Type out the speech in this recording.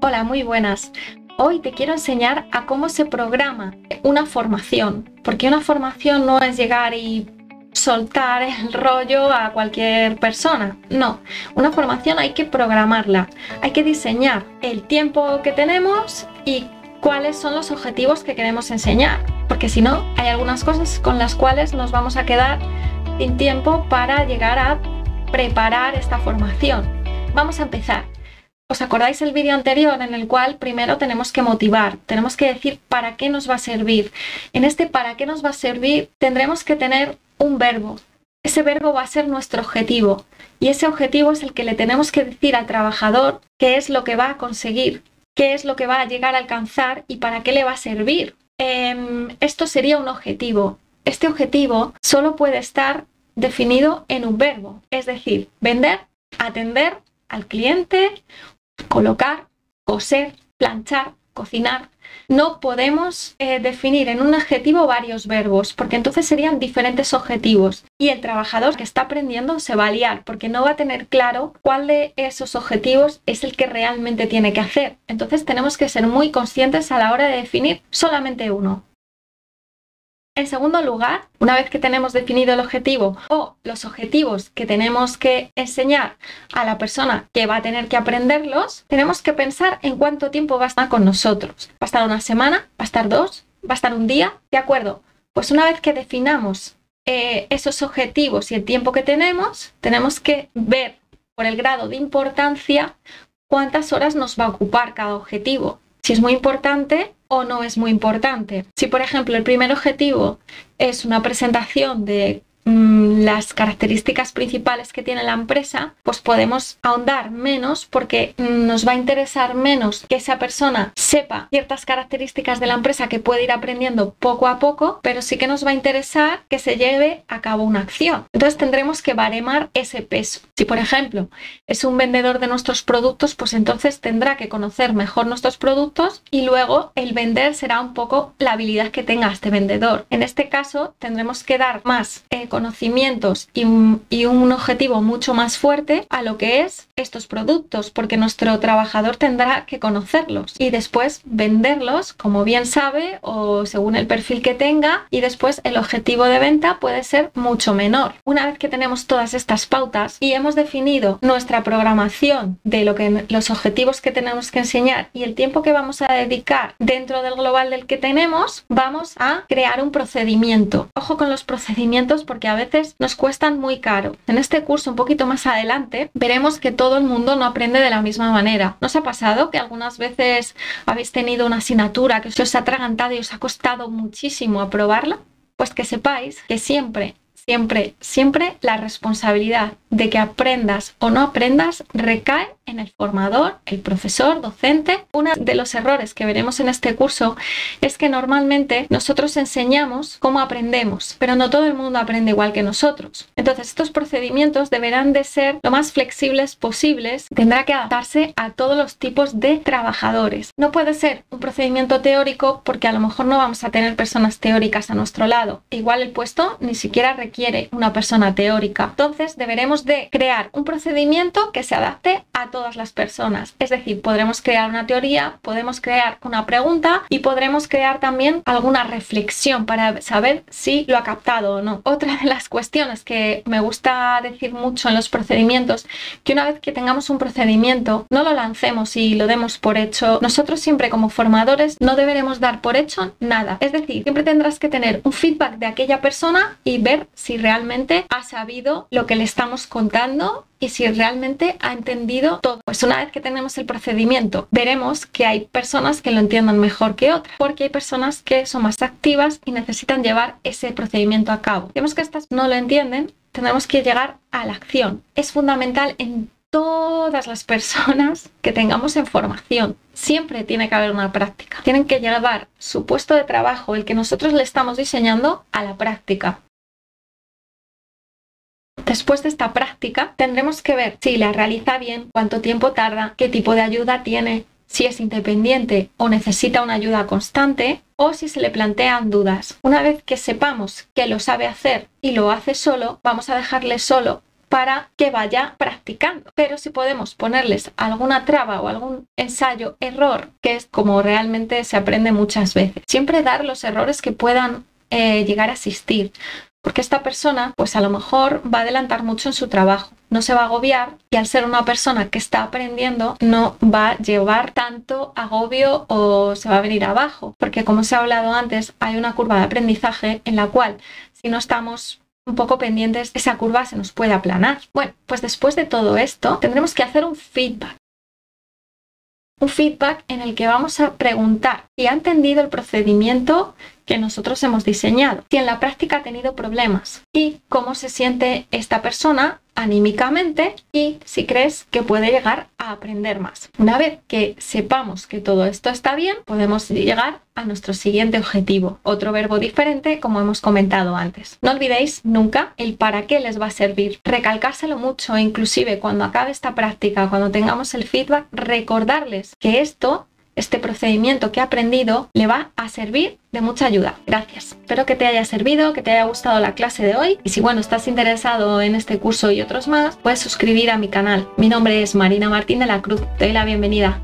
Hola, muy buenas. Hoy te quiero enseñar a cómo se programa una formación, porque una formación no es llegar y soltar el rollo a cualquier persona. No, una formación hay que programarla, hay que diseñar el tiempo que tenemos y cuáles son los objetivos que queremos enseñar, porque si no, hay algunas cosas con las cuales nos vamos a quedar sin tiempo para llegar a preparar esta formación. Vamos a empezar. ¿Os acordáis el vídeo anterior en el cual primero tenemos que motivar, tenemos que decir para qué nos va a servir? En este para qué nos va a servir tendremos que tener un verbo. Ese verbo va a ser nuestro objetivo y ese objetivo es el que le tenemos que decir al trabajador qué es lo que va a conseguir, qué es lo que va a llegar a alcanzar y para qué le va a servir. Em, esto sería un objetivo. Este objetivo solo puede estar definido en un verbo, es decir, vender, atender al cliente colocar, coser, planchar, cocinar. No podemos eh, definir en un adjetivo varios verbos, porque entonces serían diferentes objetivos. Y el trabajador que está aprendiendo se va a liar, porque no va a tener claro cuál de esos objetivos es el que realmente tiene que hacer. Entonces tenemos que ser muy conscientes a la hora de definir solamente uno. En segundo lugar, una vez que tenemos definido el objetivo o los objetivos que tenemos que enseñar a la persona que va a tener que aprenderlos, tenemos que pensar en cuánto tiempo va a estar con nosotros. ¿Va a estar una semana? ¿Va a estar dos? ¿Va a estar un día? ¿De acuerdo? Pues una vez que definamos eh, esos objetivos y el tiempo que tenemos, tenemos que ver por el grado de importancia cuántas horas nos va a ocupar cada objetivo si es muy importante o no es muy importante. Si, por ejemplo, el primer objetivo es una presentación de Mm, las características principales que tiene la empresa, pues podemos ahondar menos porque nos va a interesar menos que esa persona sepa ciertas características de la empresa que puede ir aprendiendo poco a poco, pero sí que nos va a interesar que se lleve a cabo una acción. Entonces tendremos que baremar ese peso. Si, por ejemplo, es un vendedor de nuestros productos, pues entonces tendrá que conocer mejor nuestros productos y luego el vender será un poco la habilidad que tenga este vendedor. En este caso, tendremos que dar más eh, conocimientos y un, objetivo mucho más fuerte a lo que es estos productos, porque nuestro trabajador tendrá que conocerlos y después venderlos como bien sabe o según el perfil que tenga y después el objetivo de venta puede ser mucho menor. Una vez que tenemos todas estas pautas y hemos definido nuestra programación de lo que los objetivos que tenemos que enseñar y el tiempo que vamos a dedicar dentro del global del que tenemos, vamos a crear un procedimiento. Ojo con los procedimientos porque a veces nos cuestan muy caro. En este curso un poquito más adelante veremos que todo el mundo no aprende de la misma manera. ¿Nos ha pasado que algunas veces habéis tenido una asignatura que os ha atragantado y os ha costado muchísimo aprobarla? Pues que sepáis que siempre siempre, siempre la responsabilidad de que aprendas o no aprendas recae en el formador, el profesor, docente. Uno de los errores que veremos en este curso es que normalmente nosotros enseñamos cómo aprendemos, pero no todo el mundo aprende igual que nosotros. Entonces estos procedimientos deberán de ser lo más flexibles posibles, tendrá que adaptarse a todos los tipos de trabajadores. No puede ser un procedimiento teórico porque a lo mejor no vamos a tener personas teóricas a nuestro lado. Igual el puesto ni siquiera requiere una persona teórica. Entonces deberemos de crear un procedimiento que se adapte a todas las personas. Es decir, podremos crear una teoría, podemos crear una pregunta y podremos crear también alguna reflexión para saber si lo ha captado o no. Otra de las cuestiones que me gusta decir mucho en los procedimientos, que una vez que tengamos un procedimiento, no lo lancemos y lo demos por hecho. Nosotros siempre como formadores no deberemos dar por hecho nada. Es decir, siempre tendrás que tener un feedback de aquella persona y ver si realmente ha sabido lo que le estamos contando y si realmente ha entendido Pues una vez que tenemos el procedimiento, veremos que hay personas que lo entiendan mejor que otras, porque hay personas que son más activas y necesitan llevar ese procedimiento a cabo. Vemos que estas no lo entienden, tendremos que llegar a la acción. Es fundamental en todas las personas que tengamos en formación. Siempre tiene que haber una práctica. Tienen que llevar su puesto de trabajo, el que nosotros le estamos diseñando, a la práctica. Después de esta práctica, tendremos que ver si la realiza bien, cuánto tiempo tarda, qué tipo de ayuda tiene, si es independiente o necesita una ayuda constante o si se le plantean dudas. Una vez que sepamos que lo sabe hacer y lo hace solo, vamos a dejarle solo para que vaya practicando. Pero si podemos ponerles alguna traba o algún ensayo, error, que es como realmente se aprende muchas veces. Siempre dar los errores que puedan eh, llegar a asistir. Porque esta persona, pues a lo mejor va a adelantar mucho en su trabajo, no se va a agobiar y al ser una persona que está aprendiendo no va a llevar tanto agobio o se va a venir abajo. Porque como se ha hablado antes, hay una curva de aprendizaje en la cual si no estamos un poco pendientes, esa curva se nos puede aplanar. Bueno, pues después de todo esto, tendremos que hacer un feedback. Un feedback en el que vamos a preguntar si ha entendido el procedimiento que nosotros hemos diseñado, si en la práctica ha tenido problemas y cómo se siente esta persona anímicamente y si crees que puede llegar a aprender más. Una vez que sepamos que todo esto está bien, podemos llegar a nuestro siguiente objetivo, otro verbo diferente como hemos comentado antes. No olvidéis nunca el para qué les va a servir. Recalcárselo mucho, inclusive cuando acabe esta práctica, cuando tengamos el feedback, recordarles que esto este procedimiento que he aprendido le va a servir de mucha ayuda. Gracias. Espero que te haya servido, que te haya gustado la clase de hoy y si bueno, estás interesado en este curso y otros más, puedes suscribir a mi canal. Mi nombre es Marina Martín de la Cruz. Te doy la bienvenida.